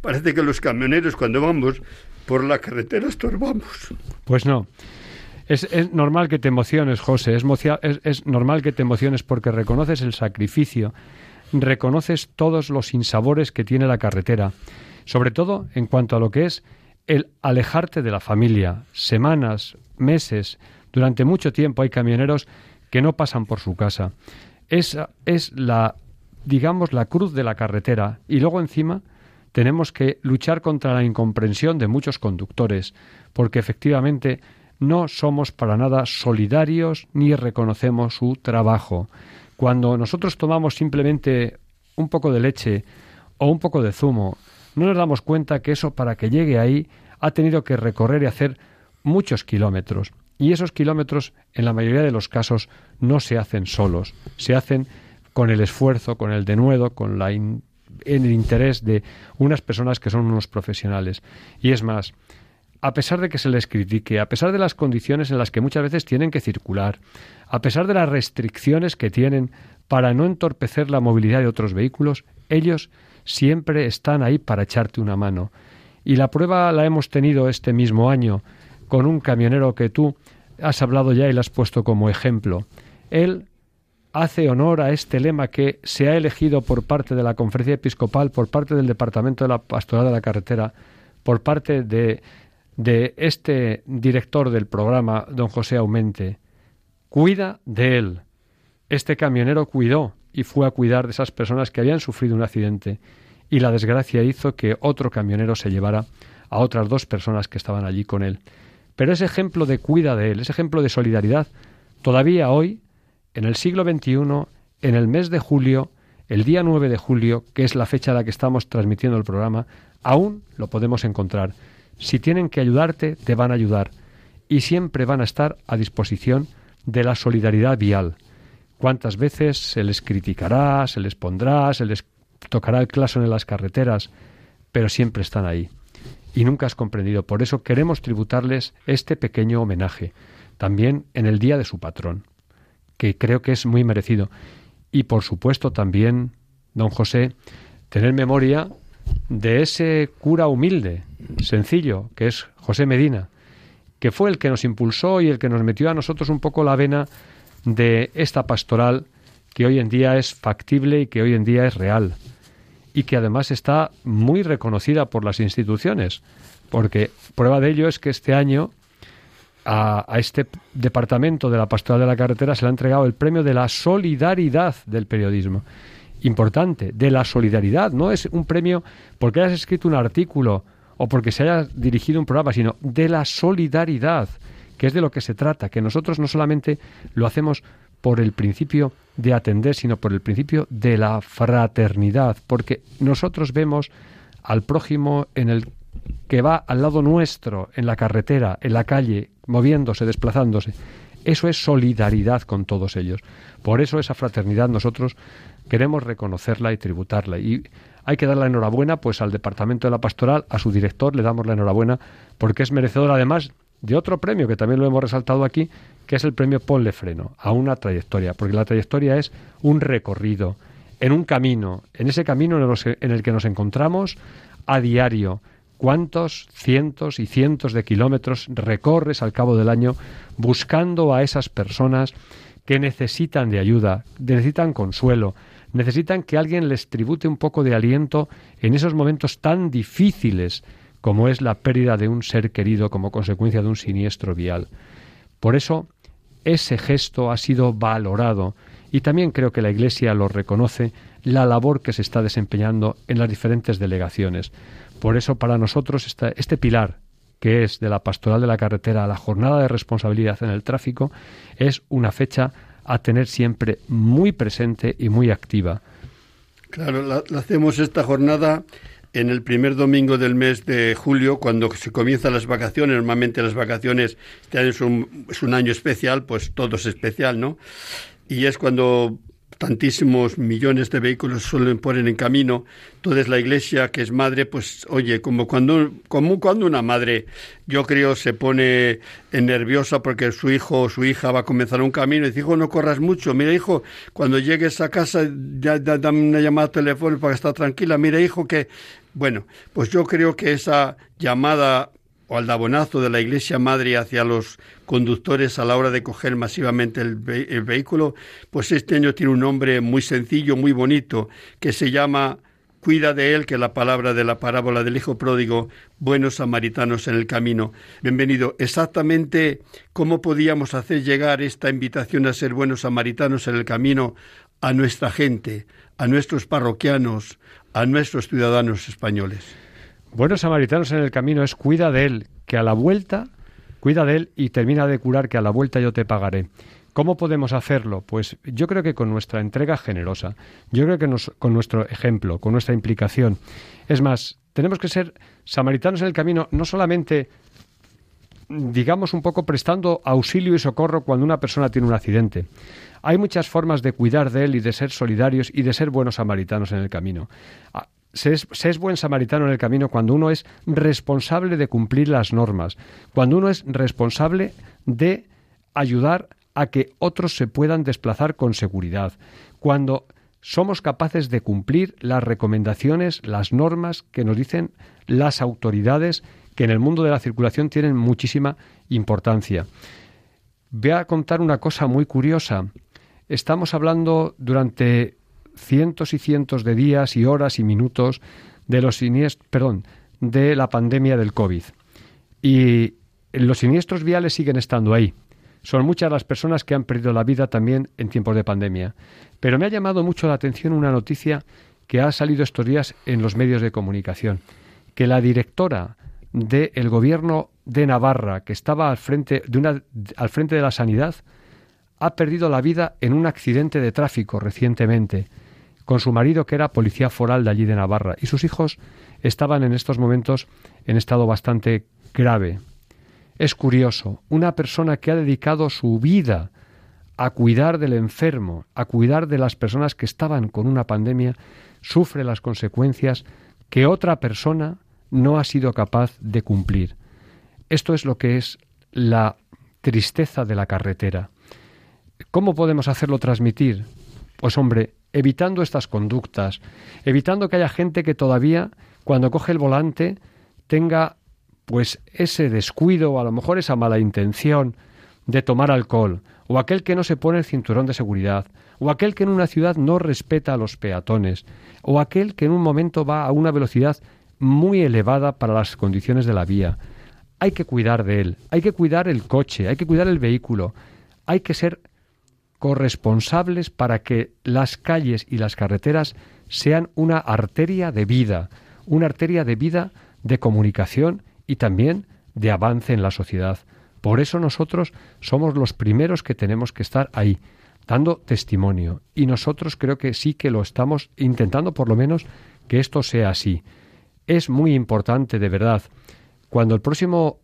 Parece que los camioneros cuando vamos por la carretera estorbamos. Pues no. Es, normal que te emociones, José. Es, es, normal que te emociones porque reconoces el sacrificio, reconoces todos los insabores que tiene la carretera, sobre todo en cuanto a lo que es el alejarte de la familia. Semanas, meses, durante mucho tiempo hay camioneros que no pasan por su casa. Esa es la, digamos, la cruz de la carretera. Y luego encima tenemos que luchar contra la incomprensión de muchos conductores, porque efectivamente no somos para nada solidarios ni reconocemos su trabajo. Cuando nosotros tomamos simplemente un poco de leche o un poco de zumo, no nos damos cuenta que eso para que llegue ahí ha tenido que recorrer y hacer muchos kilómetros. Y esos kilómetros, en la mayoría de los casos, no se hacen solos, se hacen con el esfuerzo, con el denuedo, con la en el interés de unas personas que son unos profesionales. Y es más, a pesar de que se les critique, a pesar de las condiciones en las que muchas veces tienen que circular, a pesar de las restricciones que tienen para no entorpecer la movilidad de otros vehículos, ellos siempre están ahí para echarte una mano. Y la prueba la hemos tenido este mismo año con un camionero que tú has hablado ya y lo has puesto como ejemplo. Él hace honor a este lema que se ha elegido por parte de la Conferencia Episcopal, por parte del Departamento de la Pastoral de la Carretera, por parte de de este director del programa, don José Aumente. Cuida de él. Este camionero cuidó y fue a cuidar de esas personas que habían sufrido un accidente y la desgracia hizo que otro camionero se llevara a otras dos personas que estaban allí con él. Pero ese ejemplo de cuida de él, ese ejemplo de solidaridad, todavía hoy, en el siglo XXI, en el mes de julio, el día 9 de julio, que es la fecha a la que estamos transmitiendo el programa, aún lo podemos encontrar. Si tienen que ayudarte, te van a ayudar y siempre van a estar a disposición de la solidaridad vial. ¿Cuántas veces se les criticará, se les pondrá, se les tocará el claso en las carreteras? Pero siempre están ahí. Y nunca has comprendido. Por eso queremos tributarles este pequeño homenaje, también en el día de su patrón, que creo que es muy merecido. Y por supuesto también, don José, tener memoria de ese cura humilde, sencillo, que es José Medina, que fue el que nos impulsó y el que nos metió a nosotros un poco la vena de esta pastoral que hoy en día es factible y que hoy en día es real y que además está muy reconocida por las instituciones, porque prueba de ello es que este año a, este departamento de la pastoral de la carretera se le ha entregado el premio de la solidaridad del periodismo importante, de la solidaridad. No es un premio porque hayas escrito un artículo o porque se haya dirigido un programa, sino de la solidaridad, que es de lo que se trata, que nosotros no solamente lo hacemos por el principio de atender, sino por el principio de la fraternidad, porque nosotros vemos al prójimo en el que va al lado nuestro, en la carretera, en la calle, moviéndose, desplazándose. Eso es solidaridad con todos ellos. Por eso esa fraternidad nosotros queremos reconocerla y tributarla. Y hay que dar la enhorabuena pues al Departamento de la Pastoral, a su director le damos la enhorabuena porque es merecedor además de otro premio que también lo hemos resaltado aquí, que es el premio Ponle Freno a una trayectoria, porque la trayectoria es un recorrido, en un camino, en ese camino en el que nos encontramos a diario. ¿Cuántos cientos y cientos de kilómetros recorres al cabo del año buscando a esas personas que necesitan de ayuda, necesitan consuelo, necesitan que alguien les tribute un poco de aliento en esos momentos tan difíciles como es la pérdida de un ser querido como consecuencia de un siniestro vial. Por eso, ese gesto ha sido valorado y también creo que la Iglesia lo reconoce la labor que se está desempeñando en las diferentes delegaciones. Por eso, para nosotros, este pilar que es de la pastoral de la carretera a la jornada de responsabilidad en el tráfico, es una fecha a tener siempre muy presente y muy activa. Claro, la, hacemos esta jornada en el primer domingo del mes de julio, cuando se comienzan las vacaciones, normalmente las vacaciones, este año es un, es un año especial, pues todo es especial, ¿no? Y es cuando tantísimos millones de vehículos suelen poner en camino. Entonces la iglesia, que es madre, pues oye, como cuando, como cuando una madre, yo creo, se pone nerviosa porque su hijo o su hija va a comenzar un camino y dice, hijo, no corras mucho. Mira, hijo, cuando llegues a casa, ya, dame una llamada telefónica para estar tranquila. Mira, hijo, que... Bueno, pues yo creo que esa llamada o aldabonazo de la Iglesia Madre hacia los conductores a la hora de coger masivamente el, vehículo, pues este año tiene un nombre muy sencillo, muy bonito, que se llama Cuida de él, que la palabra de la parábola del Hijo Pródigo, buenos samaritanos en el camino. Bienvenido. Exactamente cómo podíamos hacer llegar esta invitación a ser buenos samaritanos en el camino a nuestra gente, a nuestros parroquianos, a nuestros ciudadanos españoles. Buenos samaritanos en el camino es cuida de él, que a la vuelta, cuida de él y termina de curar, que a la vuelta yo te pagaré. ¿Cómo podemos hacerlo? Pues yo creo que con nuestra entrega generosa, yo creo que con nuestro ejemplo, con nuestra implicación. Es más, tenemos que ser samaritanos en el camino, no solamente, digamos, un poco prestando auxilio y socorro cuando una persona tiene un accidente. Hay muchas formas de cuidar de él y de ser solidarios y de ser buenos samaritanos en el camino. Se es, buen samaritano en el camino cuando uno es responsable de cumplir las normas, cuando uno es responsable de ayudar a que otros se puedan desplazar con seguridad, cuando somos capaces de cumplir las recomendaciones, las normas que nos dicen las autoridades que en el mundo de la circulación tienen muchísima importancia. Voy a contar una cosa muy curiosa. Estamos hablando durante cientos y cientos de días y horas y minutos de los siniestros, perdón, de la pandemia del COVID. Y los siniestros viales siguen estando ahí. Son muchas las personas que han perdido la vida también en tiempos de pandemia. Pero me ha llamado mucho la atención una noticia que ha salido estos días en los medios de comunicación, que la directora del gobierno de Navarra, que estaba al frente de, una, al frente de la sanidad, ha perdido la vida en un accidente de tráfico recientemente con su marido que era policía foral de allí de Navarra y sus hijos estaban en estos momentos en estado bastante grave. Es curioso, una persona que ha dedicado su vida a cuidar del enfermo, a cuidar de las personas que estaban con una pandemia, sufre las consecuencias que otra persona no ha sido capaz de cumplir. Esto es lo que es la tristeza de la carretera. ¿Cómo podemos hacerlo transmitir? Pues hombre, evitando estas conductas, evitando que haya gente que todavía, cuando coge el volante, tenga pues ese descuido o a lo mejor esa mala intención de tomar alcohol, o aquel que no se pone el cinturón de seguridad, o aquel que en una ciudad no respeta a los peatones, o aquel que en un momento va a una velocidad muy elevada para las condiciones de la vía. Hay que cuidar de él, hay que cuidar el coche, hay que cuidar el vehículo, hay que ser corresponsables para que las calles y las carreteras sean una arteria de vida, una arteria de vida de comunicación y también de avance en la sociedad. Por eso nosotros somos los primeros que tenemos que estar ahí, dando testimonio. Y nosotros creo que sí que lo estamos intentando, por lo menos, que esto sea así. Es muy importante, de verdad, cuando el próximo,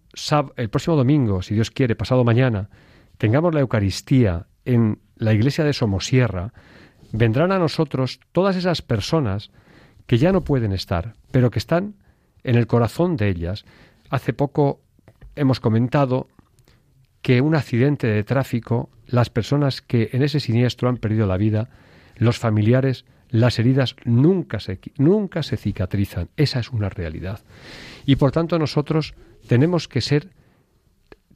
el próximo domingo, si Dios quiere, pasado mañana, tengamos la Eucaristía en la iglesia de Somosierra, vendrán a nosotros todas esas personas que ya no pueden estar, pero que están en el corazón de ellas. Hace poco hemos comentado que un accidente de tráfico, las personas que en ese siniestro han perdido la vida, los familiares, las heridas nunca se, nunca se cicatrizan. Esa es una realidad. Y por tanto nosotros tenemos que ser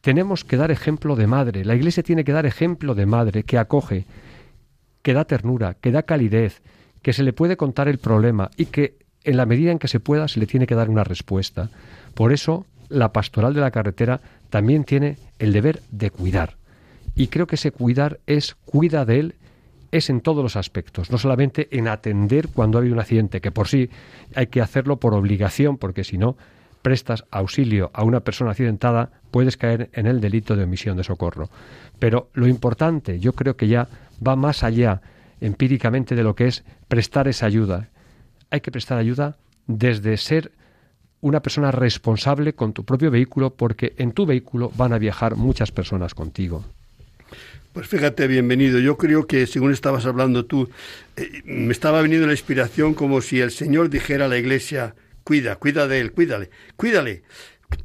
tenemos que dar ejemplo de madre. La Iglesia tiene que dar ejemplo de madre que acoge, que da ternura, que da calidez, que se le puede contar el problema y que en la medida en que se pueda se le tiene que dar una respuesta. Por eso la pastoral de la carretera también tiene el deber de cuidar. Y creo que ese cuidar es cuida de él es en todos los aspectos, no solamente en atender cuando ha habido un accidente, que por sí hay que hacerlo por obligación, porque si no, prestas auxilio a una persona accidentada, puedes caer en el delito de omisión de socorro. Pero lo importante, yo creo que ya va más allá empíricamente de lo que es prestar esa ayuda. Hay que prestar ayuda desde ser una persona responsable con tu propio vehículo porque en tu vehículo van a viajar muchas personas contigo. Pues fíjate, bienvenido. Yo creo que según estabas hablando tú, eh, me estaba viniendo la inspiración como si el Señor dijera a la iglesia, cuida, cuida de él, cuídale, cuídale.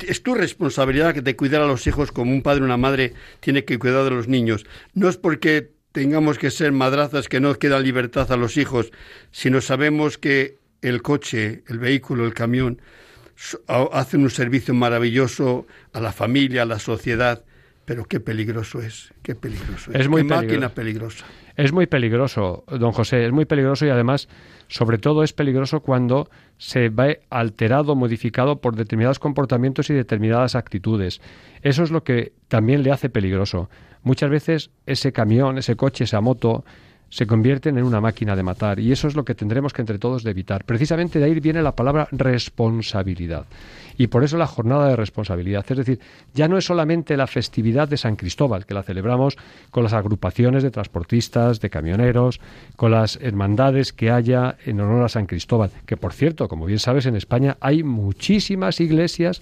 Es tu responsabilidad de cuidar a los hijos como un padre o una madre tiene que cuidar de los niños. No es porque tengamos que ser madrazas que no queda libertad a los hijos, sino sabemos que el coche, el vehículo, el camión, hacen un servicio maravilloso a la familia, a la sociedad, pero qué peligroso es, qué peligroso es. Es muy máquina peligrosa. Es muy peligroso, don José, es muy peligroso y además, sobre todo, es peligroso cuando se ve alterado, modificado por determinados comportamientos y determinadas actitudes. Eso es lo que también le hace peligroso. Muchas veces ese camión, ese coche, esa moto, se convierten en una máquina de matar y eso es lo que tendremos que entre todos evitar. Precisamente de ahí viene la palabra responsabilidad y por eso la jornada de responsabilidad. Es decir, ya no es solamente la festividad de San Cristóbal, que la celebramos con las agrupaciones de transportistas, de camioneros, con las hermandades que haya en honor a San Cristóbal, que por cierto, como bien sabes, en España hay muchísimas iglesias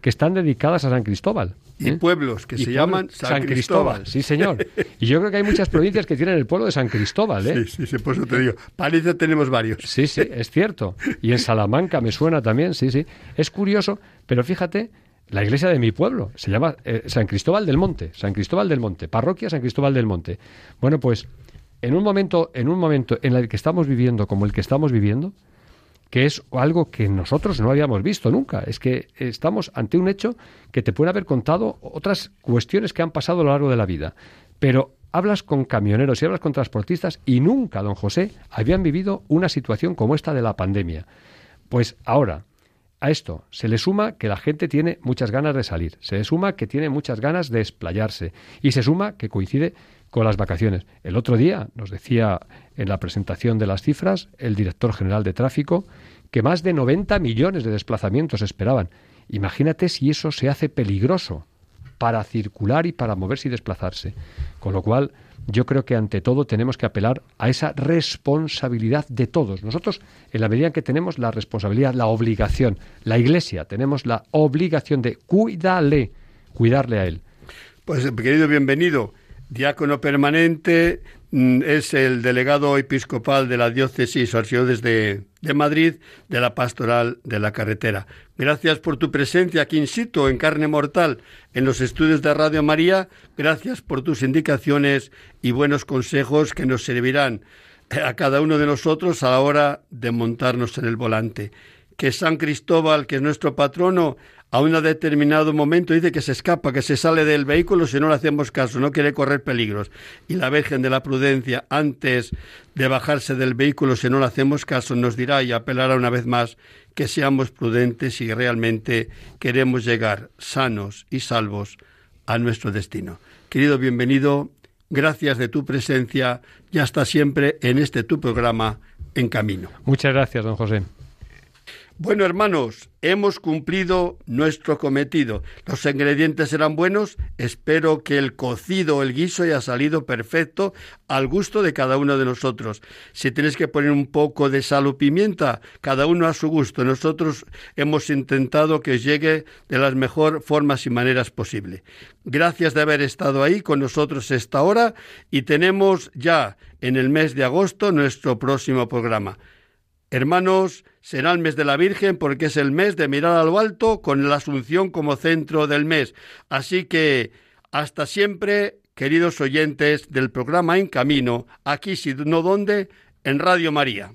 que están dedicadas a San Cristóbal. Y ¿eh? pueblos que se llaman San, Cristóbal. Sí, señor. Y yo creo que hay muchas provincias que tienen el pueblo de San Cristóbal. ¿eh? *laughs* Sí, sí, por eso te digo. Parece tenemos varios. Sí, sí, *laughs* es cierto. Y en Salamanca me suena también, sí, sí. Es curioso, pero fíjate, la iglesia de mi pueblo se llama eh, San Cristóbal del Monte. San Cristóbal del Monte. Parroquia San Cristóbal del Monte. Bueno, pues en un momento, en un momento en el que estamos viviendo como el que estamos viviendo, que es algo que nosotros no habíamos visto nunca. Es que estamos ante un hecho que te puede haber contado otras cuestiones que han pasado a lo largo de la vida. Pero hablas con camioneros y hablas con transportistas y nunca, don José, habían vivido una situación como esta de la pandemia. Pues ahora, a esto se le suma que la gente tiene muchas ganas de salir, se le suma que tiene muchas ganas de explayarse y se suma que coincide con las vacaciones. El otro día nos decía en la presentación de las cifras el director general de tráfico que más de 90 millones de desplazamientos esperaban. Imagínate si eso se hace peligroso para circular y para moverse y desplazarse. Con lo cual, yo creo que ante todo tenemos que apelar a esa responsabilidad de todos. Nosotros, en la medida en que tenemos la responsabilidad, la obligación, la Iglesia, tenemos la obligación de cuidarle, cuidarle a él. Pues, querido, bienvenido diácono permanente, mm, es el delegado episcopal de la diócesis archidiócesis de, de Madrid de la pastoral de la carretera. Gracias por tu presencia aquí situ, en carne mortal, en los estudios de Radio María. Gracias por tus indicaciones y buenos consejos que nos servirán a cada uno de nosotros a la hora de montarnos en el volante. Que San Cristóbal, que es nuestro patrono, a un determinado momento dice que se escapa, que se sale del vehículo si no le hacemos caso, no quiere correr peligros. Y la Virgen de la Prudencia, antes de bajarse del vehículo, si no le hacemos caso, nos dirá y apelará una vez más que seamos prudentes y realmente queremos llegar sanos y salvos a nuestro destino. Querido bienvenido, gracias de tu presencia y hasta siempre en este tu programa En Camino. Muchas gracias, don José. Bueno, hermanos, hemos cumplido nuestro cometido. Los ingredientes eran buenos. Espero que el cocido o el guiso haya salido perfecto al gusto de cada uno de nosotros. Si tenéis que poner un poco de sal o pimienta, cada uno a su gusto. Nosotros hemos intentado que llegue de las mejores formas y maneras posible. Gracias de haber estado ahí con nosotros esta hora y tenemos ya en el mes de agosto nuestro próximo programa. Hermanos, será el mes de la Virgen porque es el mes de mirar a lo alto con la Asunción como centro del mes. Así que hasta siempre, queridos oyentes del programa En Camino, aquí si no donde, en Radio María.